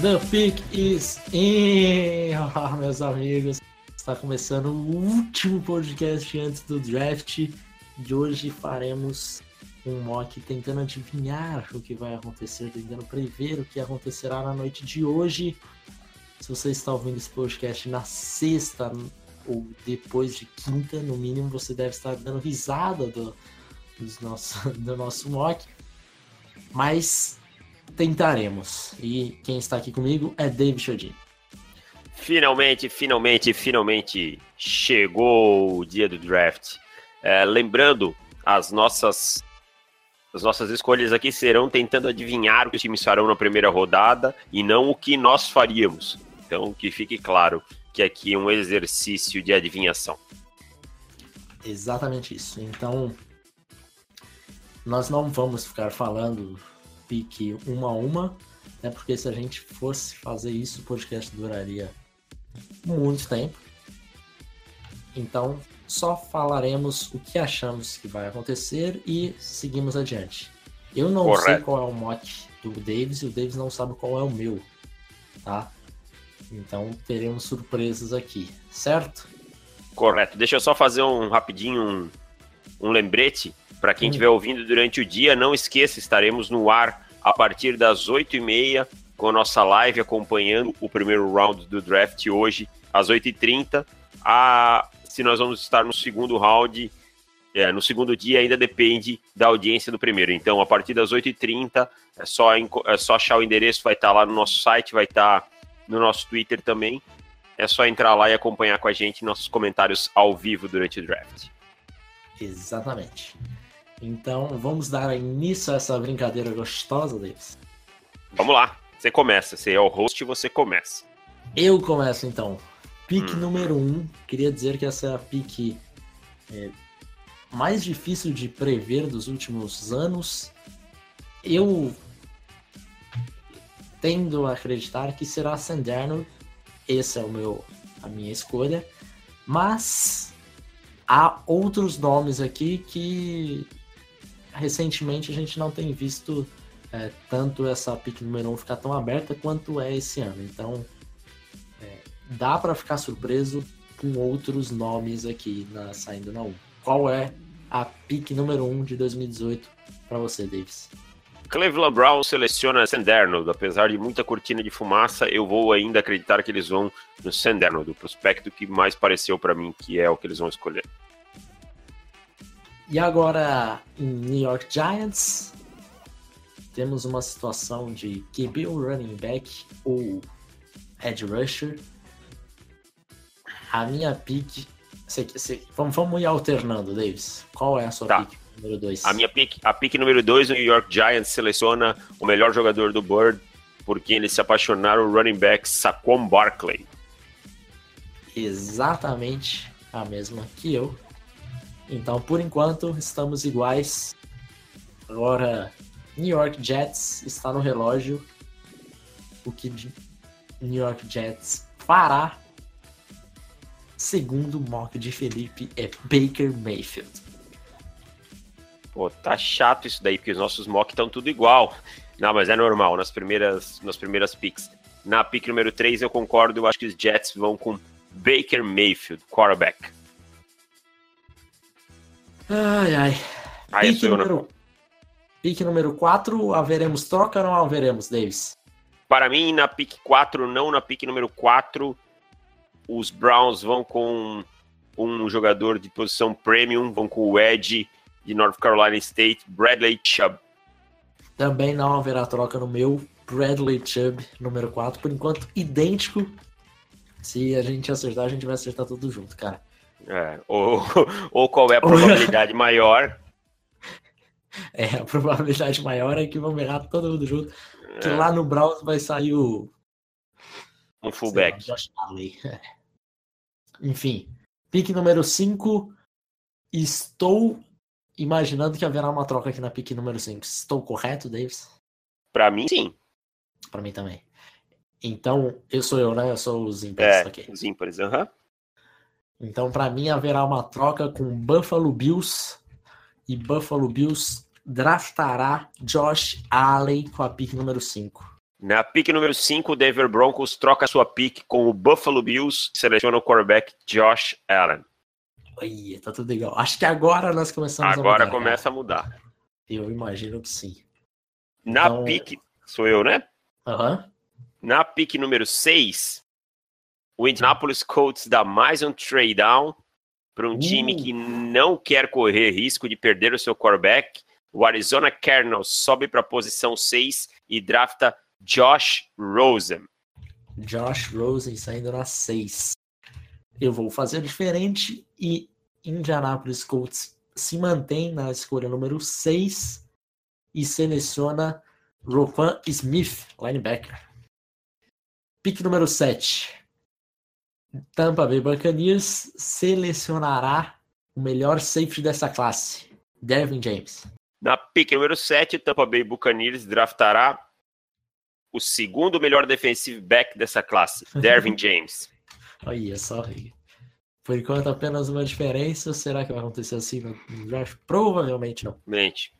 The pick is in! Ah, meus amigos, está começando o último podcast antes do draft. De hoje faremos um mock tentando adivinhar o que vai acontecer, tentando prever o que acontecerá na noite de hoje. Se você está ouvindo esse podcast na sexta ou depois de quinta, no mínimo, você deve estar dando risada do, nosso, do nosso mock. Mas tentaremos. E quem está aqui comigo é David Chodin. Finalmente, finalmente, finalmente chegou o dia do draft. É, lembrando, as nossas as nossas escolhas aqui serão tentando adivinhar o que os times farão na primeira rodada e não o que nós faríamos. Então, que fique claro que aqui é um exercício de adivinhação. Exatamente isso. Então, nós não vamos ficar falando pique uma a uma, né? Porque se a gente fosse fazer isso, o podcast duraria muito tempo. Então, só falaremos o que achamos que vai acontecer e seguimos adiante. Eu não Correto. sei qual é o mote do Davis e o Davis não sabe qual é o meu, tá? Então teremos surpresas aqui, certo? Correto. Deixa eu só fazer um rapidinho um, um lembrete para quem Hum. estiver ouvindo durante o dia. Não esqueça, estaremos no ar a partir das 8h30 com a nossa live acompanhando o primeiro round do draft hoje, às 8h30. A, se nós vamos estar no segundo round, é, no segundo dia ainda depende da audiência do primeiro. Então, a partir das 8h30, é só, é só achar o endereço, vai estar lá no nosso site, vai estar no nosso Twitter também. É só entrar lá e acompanhar com a gente nossos comentários ao vivo durante o draft. Exatamente. Então vamos dar início a essa brincadeira gostosa, Davis. Vamos lá, você começa. Você é o host e você começa. Eu começo então. Pique Hum. número 1. Um, queria dizer que essa é a pique é, mais difícil de prever dos últimos anos. Eu tendo a acreditar que será Sanderno. Esse é o meu, a minha escolha. Mas há outros nomes aqui que recentemente a gente não tem visto é, tanto essa pick número 1 ficar tão aberta quanto é esse ano. Então é, dá para ficar surpreso com outros nomes aqui na saindo na 1. Qual é a pick número 1 de 2018 para você, Davis? Cleveland Brown seleciona Sanderno. Apesar de muita cortina de fumaça, eu vou ainda acreditar que eles vão no Sanderno, do prospecto que mais pareceu para mim que é o que eles vão escolher. E agora em New York Giants temos uma situação de QB ou running back ou edge rusher. A minha pick. cê- cê- vamos, vamos ir alternando, Davis. Qual é a sua Tá. pick número 2? A minha pick, a pick número 2, o New York Giants seleciona o melhor jogador do Bird, porque eles se apaixonaram o running back Saquon Barkley. exatamente a mesma que eu. Então, por enquanto, estamos iguais. Agora, New York Jets está no relógio. O que New York Jets fará, segundo o mock de Felipe, é Baker Mayfield. Pô, tá chato isso daí, porque os nossos mock estão tudo igual. Não, mas é normal, nas primeiras, nas primeiras picks. Na pick número 3, eu concordo, eu acho que os Jets vão com Baker Mayfield, quarterback. Ai, ai. Aí né? número, pique número 4, haveremos troca ou não haveremos, Davis? Para mim, na pick 4, não na pick número 4, os Browns vão com um jogador de posição premium, vão com o Edge de North Carolina State, Bradley Chubb. Também não haverá troca no meu Bradley Chubb, número 4, por enquanto idêntico. Se a gente acertar, a gente vai acertar tudo junto, cara. É, ou, ou qual é a probabilidade maior? É, a probabilidade maior é que vamos errar todo mundo junto. Que É. lá no Browns vai sair o. Um fullback. Josh Allen. Enfim, pick número 5. Estou imaginando que haverá uma troca aqui na pick número 5. Estou correto, Davis? Para mim, sim. Para mim também. Então, eu sou eu, né? Eu sou os ímpares. É, ok. os ímpares, aham. Então, para mim, haverá uma troca com Buffalo Bills e Buffalo Bills draftará Josh Allen com a pick número 5. Na pick número 5, o Denver Broncos troca sua pick com o Buffalo Bills, seleciona o quarterback Josh Allen. Ih, tá tudo igual. Acho que agora nós começamos Agora a mudar. começa cara. a mudar. Eu imagino que sim. Na Então- pick, sou eu, né? Aham. Na pick número 6, o Indianapolis Colts dá mais um trade down para um time que não quer correr risco de perder o seu quarterback. O Arizona Cardinals sobe para a posição 6 e drafta Josh Rosen. Josh Rosen saindo na 6. Eu vou fazer diferente e Indianapolis Colts se mantém na escolha número 6 e seleciona Roquan Smith, linebacker. Pick número 7. Tampa Bay Buccaneers selecionará o melhor safety dessa classe, Devin James. Na pick número 7, o Tampa Bay Buccaneers draftará o segundo melhor defensive back dessa classe, Dervin James. Olha só. Por enquanto, apenas uma diferença. Será que vai acontecer assim no draft? Provavelmente não. Mente.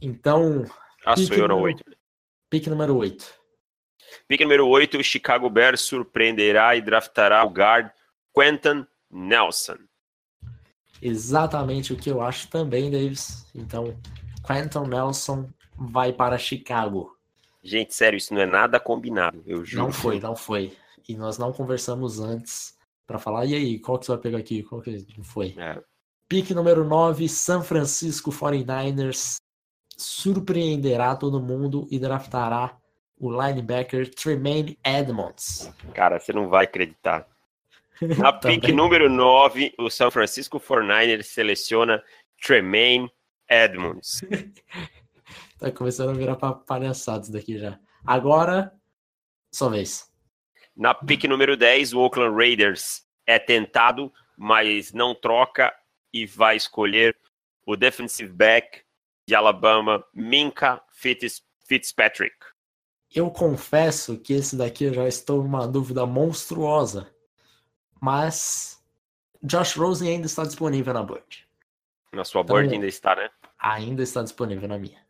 Então, Ah, no número- 8. pick número 8. Pick número 8, o Chicago Bears surpreenderá e draftará o guard Quentin Nelson. Exatamente o que eu acho também, Davis. Então, Quentin Nelson vai para Chicago. Gente, sério, isso não é nada combinado, eu juro. Não foi, não foi. E nós não conversamos antes para falar, e aí, qual que você vai pegar aqui? Qual que não foi? É, Pick número 9, San Francisco 49ers surpreenderá todo mundo e draftará o linebacker Tremaine Edmonds. cara, você não vai acreditar. Na pick número 9, o San Francisco 49ers seleciona Tremaine Edmonds. Tá começando a virar pa- palhaçada isso daqui já. Agora, sua vez. Na pick número 10, o Oakland Raiders é tentado, mas não troca e vai escolher o defensive back de Alabama, Minka Fitz- Fitzpatrick. Eu confesso que esse daqui eu já estou numa dúvida monstruosa. Mas Josh Rosen ainda está disponível na board. Na sua Então- board ainda está, né? Ainda está disponível na minha.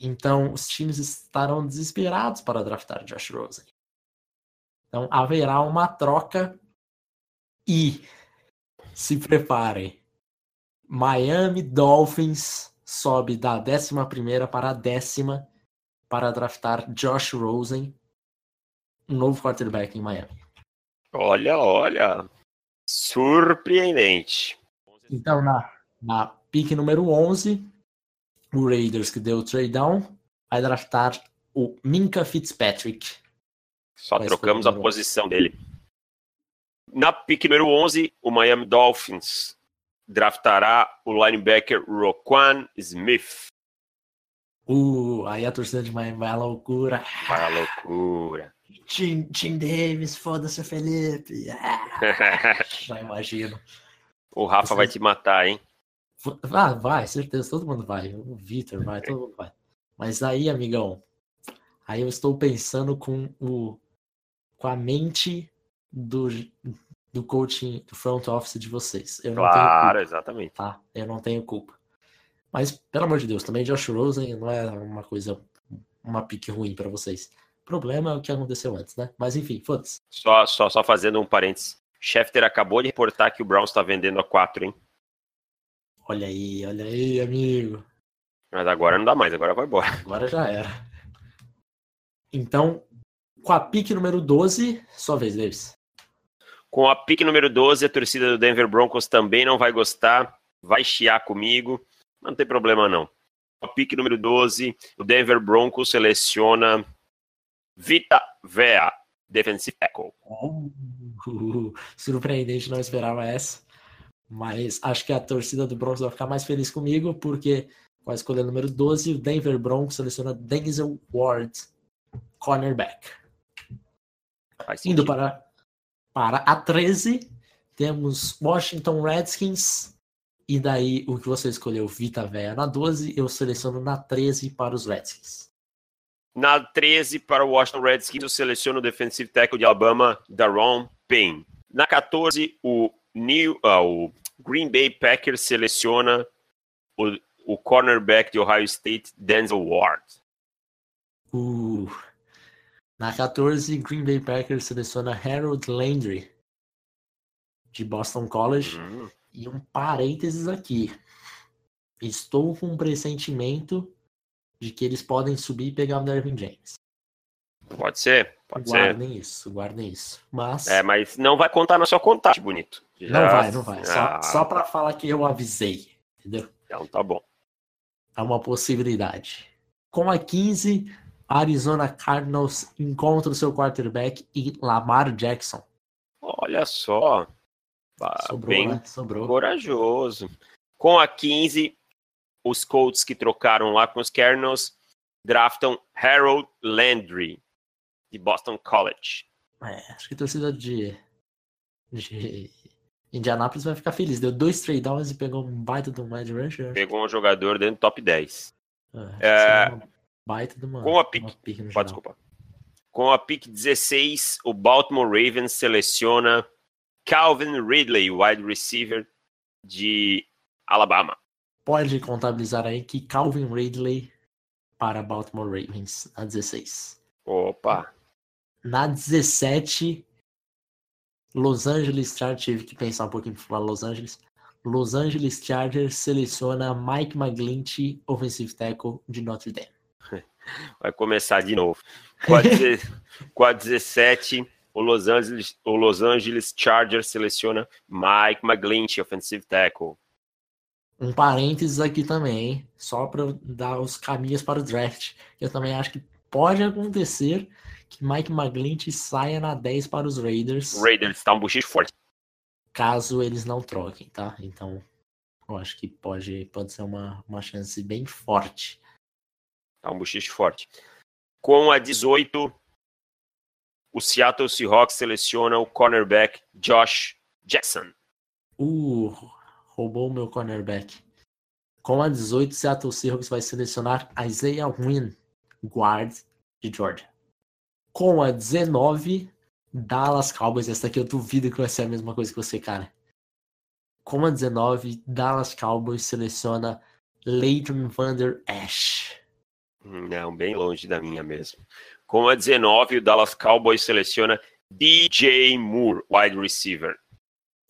Então, os times estarão desesperados para draftar Josh Rosen. Então, haverá uma troca e se preparem. Miami Dolphins sobe da 11ª para a décima para draftar Josh Rosen, um novo quarterback em Miami. Olha, olha. Surpreendente. Então, na, na pick número 11, o Raiders, que deu o trade down, vai draftar o Minka Fitzpatrick. Só Vai trocamos a posição dele. Na pick número 11, o Miami Dolphins draftará o linebacker Roquan Smith. Uh, aí a torcida de Miami vai à loucura. Para a loucura. Tim, Tim Davis, foda-se, Felipe. Ah, já imagino. o Rafa vai te matar, hein? Ah, vai, certeza, todo mundo vai. O Vitor vai, todo mundo vai. Mas aí, amigão, aí eu estou pensando com o com a mente do, do coaching, do front office de vocês. Eu não tenho Claro, culpa, exatamente. tá? Eu não tenho culpa. Mas, pelo amor de Deus, também Josh Rosen não é uma coisa, uma pique ruim pra vocês. O problema é o que aconteceu antes, né? Mas enfim, foda-se. Só, só, só fazendo um parênteses. Schefter acabou de reportar que o Browns está vendendo a 4, hein? Olha aí, olha aí, amigo. Mas agora não dá mais, agora vai embora. Agora já era. Então, com a pique número 12, sua vez, Davis. Com a pick número 12, a torcida do Denver Broncos também não vai gostar, vai chiar comigo, não tem problema não. A pick número 12, o Denver Broncos seleciona Vita Vea, defensive tackle. Uh, surpreendente, não esperava essa. Mas acho que a torcida do Broncos vai ficar mais feliz comigo, porque com a escolha número 12, o Denver Broncos seleciona Denzel Ward, cornerback. Indo para, para a 13, temos Washington Redskins. E daí, o que você escolheu, Vita Véia na 12, eu seleciono na 13 para os Redskins. Na 13, para o Washington Redskins, eu seleciono o defensive tackle de Alabama, Daron Payne. Na 14, o, New, uh, o Green Bay Packers seleciona o, o cornerback de Ohio State, Denzel Ward. Uh, na 14, Green Bay Packers seleciona Harold Landry, de Boston College. Uhum. E um parênteses aqui. Estou com um pressentimento de que eles podem subir e pegar o Dervin James. Pode ser, pode guardem ser. Guardem isso, guardem isso. Mas. É, mas não vai contar na sua contagem, bonito. Já... Não vai, não vai. Ah. Só, só para falar que eu avisei, entendeu? Então tá bom. É uma possibilidade. Com a 15, Arizona Cardinals encontra o seu quarterback e Lamar Jackson. Olha só. Sobrou, Bem né? Sobrou. corajoso. Com a 15, os Colts que trocaram lá com os Cardinals draftam Harold Landry, de Boston College. É, acho que a torcida de, de Indianapolis vai ficar feliz. Deu dois trade downs e pegou um baita do wide rusher. Pegou um jogador dentro do top 10. É, é, baita de uma, com a pick, pode, desculpa. Com a pick 16, o Baltimore Ravens seleciona Calvin Ridley, wide receiver de Alabama pode contabilizar aí que Calvin Ridley para Baltimore Ravens na 16. Opa! Na 17, Los Angeles Chargers, tive que pensar um pouquinho para falar Los Angeles. Los Angeles Chargers seleciona Mike McGlinchey, offensive tackle de Notre Dame. Vai começar de novo. Com a, 10, com a 17, o Los, Angeles, o Los Angeles Chargers seleciona Mike McGlinchey, offensive tackle um parênteses aqui também, só para dar os caminhos para o draft. Eu também acho que pode acontecer que Mike McGlinchey saia na 10 para os Raiders. Raiders está um buchicho forte. Caso eles não troquem, tá? Então, eu acho que pode, pode ser uma, uma chance bem forte. Tá um buchicho forte. Com a 18, o Seattle Seahawks seleciona o cornerback Josh Jackson. Uh, roubou o meu cornerback. Com a 18, Seattle Seahawks vai selecionar Isaiah Wynn, guard de Georgia. Com a 19, Dallas Cowboys. Essa aqui eu duvido que vai ser a mesma coisa que você, cara. Com a 19, Dallas Cowboys seleciona Leighton Vander Ash. Não, bem longe da minha mesmo. Com a 19, o Dallas Cowboys seleciona DJ Moore, wide receiver.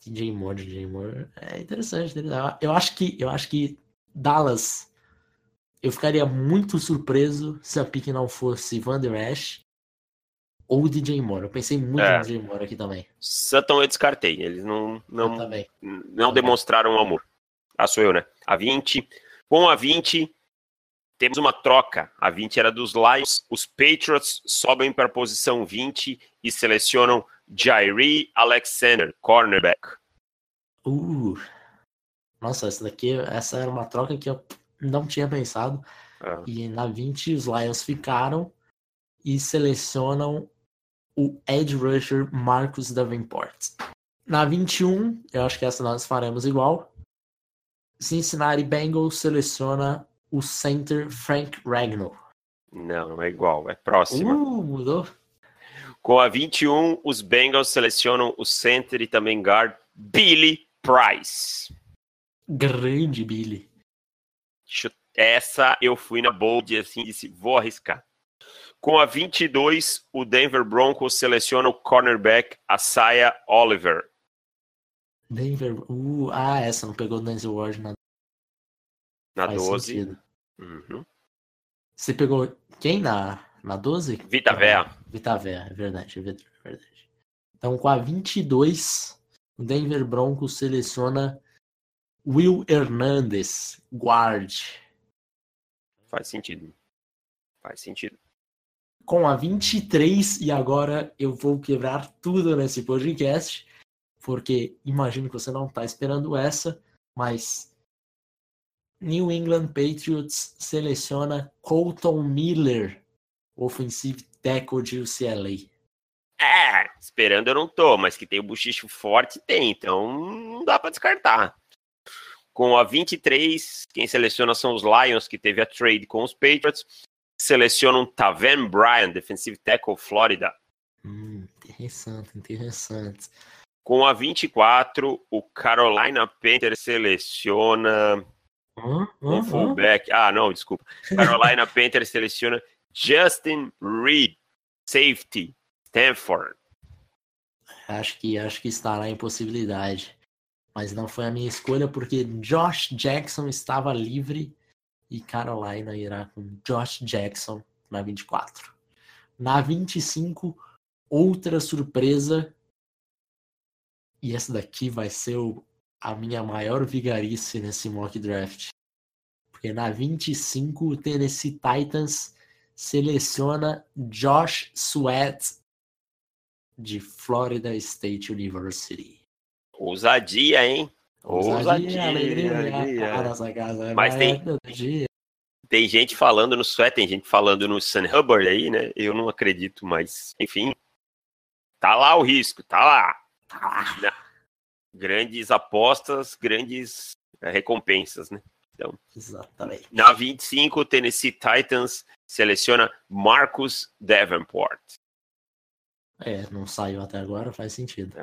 DJ Moore, DJ Moore. É interessante. Eu acho que, eu acho que Dallas. Eu ficaria muito surpreso se a pick não fosse Van Der Esch ou DJ Moore. Eu pensei muito é. no DJ Moore aqui também. Sutton eu descartei. Eles não, não, não demonstraram amor. Ah, sou eu, né? A 20. Com a 20, temos uma troca. A 20 era dos Lions. Os Patriots sobem para a posição 20 e selecionam Jairi Alexander, cornerback. Uh, nossa, essa daqui, essa era uma troca que eu não tinha pensado. É. E na 20 os Lions ficaram e selecionam o Edge Rusher Marcus Davenport. Na 21, eu acho que essa nós faremos igual. Cincinnati Bengals seleciona o center Frank Ragnow. Não, não é igual, é próximo. Uh, mudou. Com a 21, os Bengals selecionam o center e também guard Billy Price. Grande Billy. Essa eu fui na bold assim disse, vou arriscar. Com a 22, o Denver Broncos seleciona o cornerback Asaya Oliver. Denver. Uh, ah, essa não pegou o Denzel Ward na, na 12. Uhum. Você pegou quem na na 12? Vita Véia. Vita Véia, é verdade, é verdade. Então, com a 22, o Denver Broncos seleciona Will Hernandez, guard. Faz sentido. Faz sentido. Com a 23, e agora eu vou quebrar tudo nesse podcast, porque imagino que você não está esperando essa, mas New England Patriots seleciona Colton Miller offensive tackle de UCLA. É, esperando eu não tô, mas que tem o bochicho forte, tem, então não dá para descartar. Com a 23, quem seleciona são os Lions, que teve a trade com os Patriots. Selecionam Taven Bryan, defensive tackle Florida. Hum, interessante, interessante. Com a 24, o Carolina Panthers seleciona Hum, um hum, fullback. Ah, não, desculpa. Carolina Panthers seleciona Justin Reed, safety, Stanford. Acho que acho que estará em possibilidade. Mas não foi a minha escolha porque Josh Jackson estava livre e Carolina irá com Josh Jackson na 24. Na 25, outra surpresa. E essa daqui vai ser o- a minha maior vigarice nesse mock draft. Porque na 25, o Tennessee Titans seleciona Josh Sweat de Florida State University. Ousadia, hein? Ousadia, alegria, alegria. nossa casa. Mas vai, tem-. Tem gente falando no Sweat, tem gente falando no Sun Hubbard aí, né? Eu não acredito, mas enfim. Tá lá o risco, tá lá. Tá lá. Grandes apostas, grandes eh, recompensas, né? Exatamente. Na 25, o Tennessee Titans seleciona Marcus Davenport. É, não saiu até agora, faz sentido.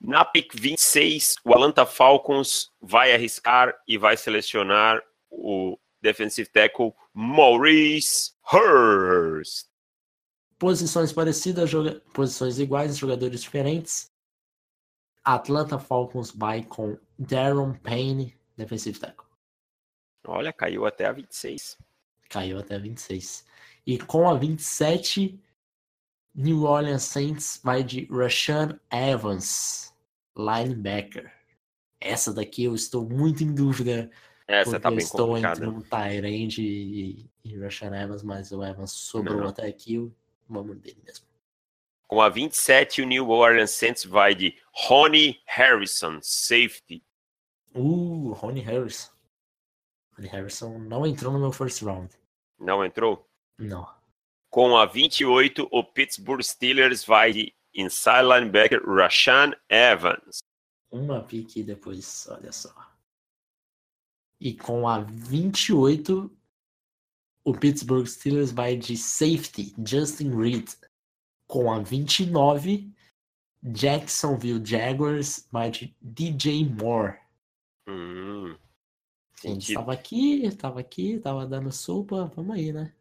Na pick 26, o Atlanta Falcons vai arriscar e vai selecionar o defensive tackle Maurice Hurst. Posições parecidas, joga... posições iguais, jogadores diferentes. Atlanta Falcons vai com Darren Payne, defensive tackle. Olha, caiu até a 26. Caiu até 26. E com a 27, New Orleans Saints vai de Rashan Evans, linebacker. Essa daqui eu estou muito em dúvida. Essa porque tá bem estou entre um Tyrande e, e Rashan Evans, mas o Evans sobrou Não. até aqui. Vamos dele mesmo. Com a 27, o New Orleans Saints vai de Ronnie Harrison, safety. Uh, Ronnie Harrison. Ronnie Harrison não entrou no meu first round. Não entrou? Não. Com a 28, o Pittsburgh Steelers vai de inside linebacker Rashan Evans. Uma pique depois, olha só. E com a 28, o Pittsburgh Steelers vai de safety, Justin Reed. Com a 29, Jacksonville Jaguars vai de DJ Moore. Hum, A gente estava aqui, estava aqui, estava dando sopa, vamos aí, né?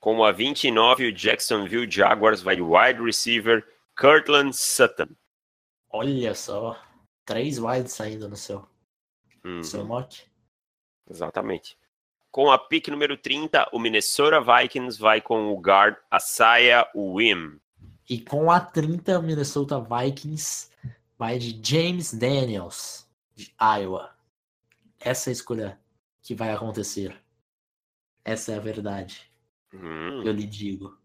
Com a 29, o Jacksonville Jaguars vai de wide receiver Kirtland Sutton. Olha só, três wides saindo no seu, Uhum, seu mock. exatamente. Com a pick número 30, o Minnesota Vikings vai com o guard Asaya Wim. E com a 30, o Minnesota Vikings vai de James Daniels, de Iowa. Essa é a escolha que vai acontecer. Essa é a verdade, Hum, eu lhe digo.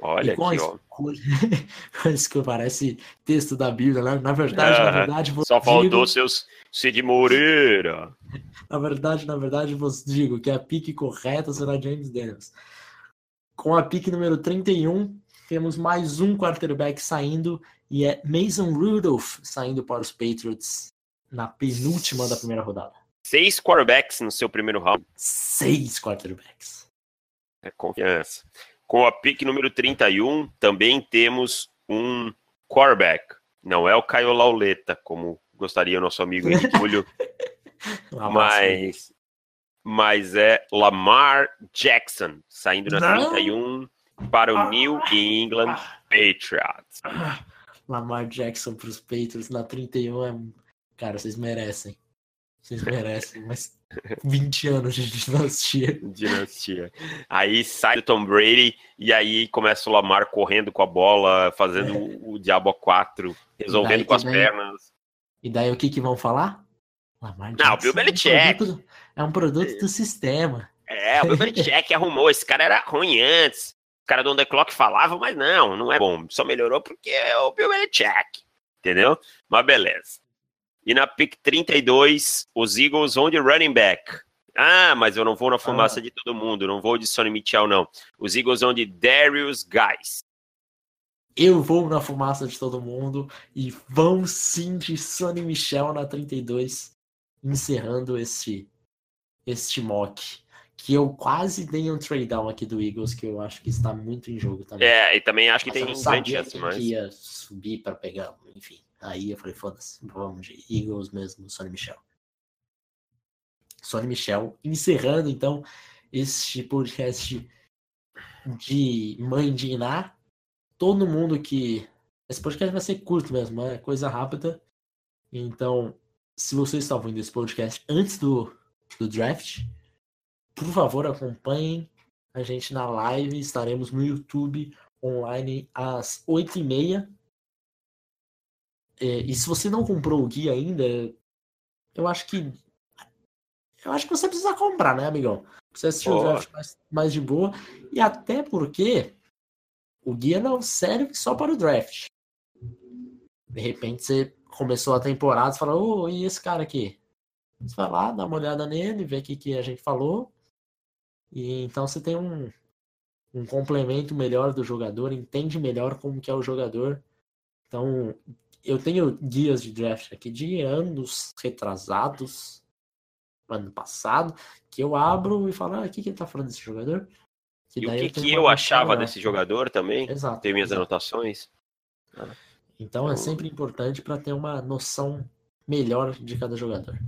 olha e com a aqui, ó. escolha. isso parece texto da Bíblia, né? Na verdade, na Ah, verdade, vos Só faltou digo, seus Cid Moreira. na verdade, na verdade, vos digo que a pique correta será James Daniels. Com a pique número 31, temos mais um quarterback saindo e é Mason Rudolph saindo para os Patriots na penúltima da primeira rodada. Seis quarterbacks no seu primeiro round. Seis quarterbacks. É confiança. Com a pick número 31, também temos um quarterback. Não é o Caio Lauleta, como gostaria o nosso amigo aí. mas, mas é Lamar Jackson, saindo na Não. 31 para o Ah. New England Ah, Patriots. ah, Lamar Jackson para os Patriots na 31 é. Cara, vocês merecem. Vocês merecem, mas 20 anos de dinastia. Dinastia. Aí sai o Tom Brady e aí começa o Lamar correndo com a bola, fazendo o, o diabo a quatro, resolvendo É. Daí com as pernas. E daí o que que vão falar? Lamar Não, Bill é um Belichick. produto- É um produto do sistema. É, o Bill Belichick arrumou. Esse cara era ruim antes. Cara do On The Clock falava, mas não, não é bom. Só melhorou porque é o Bill Belichick. Entendeu? Mas beleza. E na pick 32, os Eagles vão de running back. Ah, mas eu não vou na fumaça de todo mundo. Não vou de Sonny Mitchell, não. Os Eagles vão de Darius Guys. eu vou na fumaça de todo mundo e vão sim de Sonny Michel na 32, encerrando este, este mock. Que eu quase dei um trade down aqui do Eagles, que eu acho que está muito em jogo também. É, e também acho que Mas tem não grande chance, mas. que ia subir para pegar, enfim. Aí eu falei, foda-se, vamos de Eagles mesmo, Sonny Michel. Sonny Michel, encerrando então este podcast de Mãe de Iná. Todo mundo que. Esse podcast vai ser curto mesmo, é coisa rápida. Então, se você está ouvindo esse podcast antes do, do draft, por favor, acompanhem a gente na live. Estaremos no YouTube online às 8h30. É, e se você não comprou o guia ainda, eu acho que. Eu acho que você precisa comprar, né, amigão? Pra Você assistir o Ó. draft mais, mais de boa. E até porque o guia não serve só para o draft. De repente você começou a temporada e fala, ô, e esse cara aqui? Você vai lá, dá uma olhada nele, vê o que, que a gente falou. E então você tem um, um complemento melhor do jogador, entende melhor como que é o jogador. Então, eu tenho guias de draft aqui de anos retrasados, ano passado, que eu abro e falo, ah, o que, que ele tá falando desse jogador? E o que, tenho que eu achava melhor. desse jogador também? Exato. Tem minhas exato. anotações. Então é sempre importante para ter uma noção melhor de cada jogador.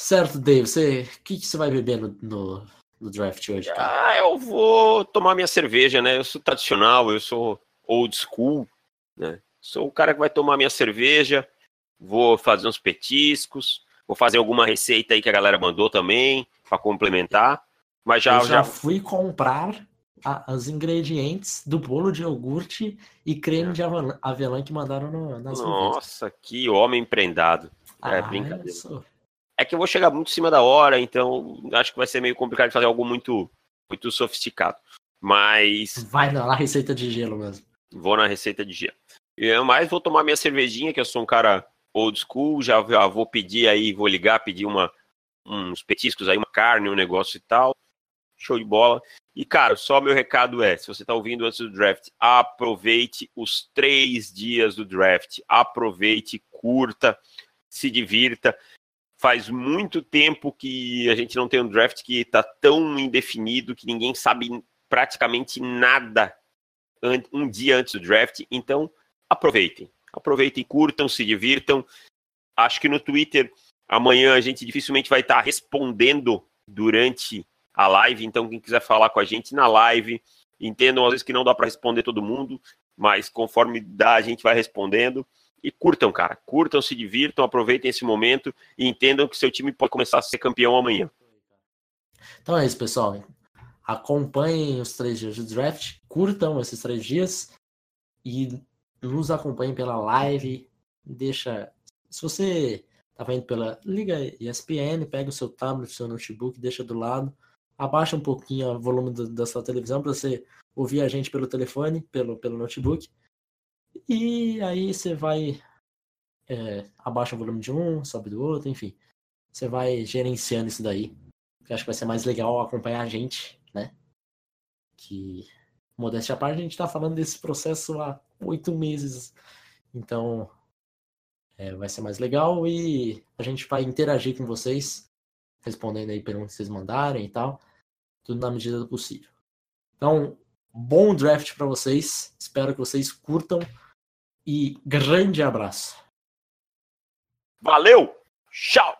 Certo, Dave, você, o que, que você vai beber no, no, no draft hoje, cara? Ah, eu vou tomar minha cerveja, né? Eu sou tradicional, eu sou old school, né? Sou o cara que vai tomar minha cerveja, vou fazer uns petiscos, vou fazer alguma receita aí que a galera mandou também, para complementar. Mas já, eu já, já fui comprar a- os ingredientes do bolo de iogurte e creme de avelã, avelã que mandaram no, nas. Nossa, que homem prendado. é Ah, brincadeira. É que eu vou chegar muito em cima da hora, então acho que vai ser meio complicado de fazer algo muito, muito sofisticado. Mas Vai na receita de gelo mesmo. vou na receita de gelo. Eu mais vou tomar minha cervejinha, que eu sou um cara old school, já, já vou pedir aí, vou ligar, pedir uma, uns petiscos aí, uma carne, um negócio e tal. Show de bola. E, cara, só meu recado é: se você tá ouvindo antes do draft, aproveite os três dias do draft. Aproveite, curta, se divirta. Faz muito tempo que a gente não tem um draft que tá tão indefinido que ninguém sabe praticamente nada um dia antes do draft. Então, aproveitem. Aproveitem, curtam, se divirtam. Acho que no Twitter amanhã a gente dificilmente vai estar respondendo durante a live. Então, quem quiser falar com a gente na live, entendam às vezes que não dá para responder todo mundo, mas conforme dá, a gente vai respondendo. E curtam, cara. Curtam, se divirtam, aproveitem esse momento e entendam que seu time pode começar a ser campeão amanhã. Então é isso, pessoal. Acompanhem os três dias de draft, curtam esses três dias e nos acompanhem pela live. Deixa. Se você tá vendo pela Liga ESPN, pega o seu tablet, o seu notebook, deixa do lado, abaixa um pouquinho o volume do- da sua televisão para você ouvir a gente pelo telefone, pelo, pelo notebook. E aí você vai. é, abaixa o volume de um, sobe do outro, enfim. Você vai gerenciando isso daí. Eu acho que vai ser mais legal acompanhar a gente, né? Que, modéstia à parte, a gente tá falando desse processo há oito meses. Então, é, vai ser mais legal e a gente vai interagir com vocês, respondendo aí perguntas que vocês mandarem e tal. Tudo na medida do possível. Então, bom draft para vocês. Espero que vocês curtam. E grande abraço. Valeu! Tchau!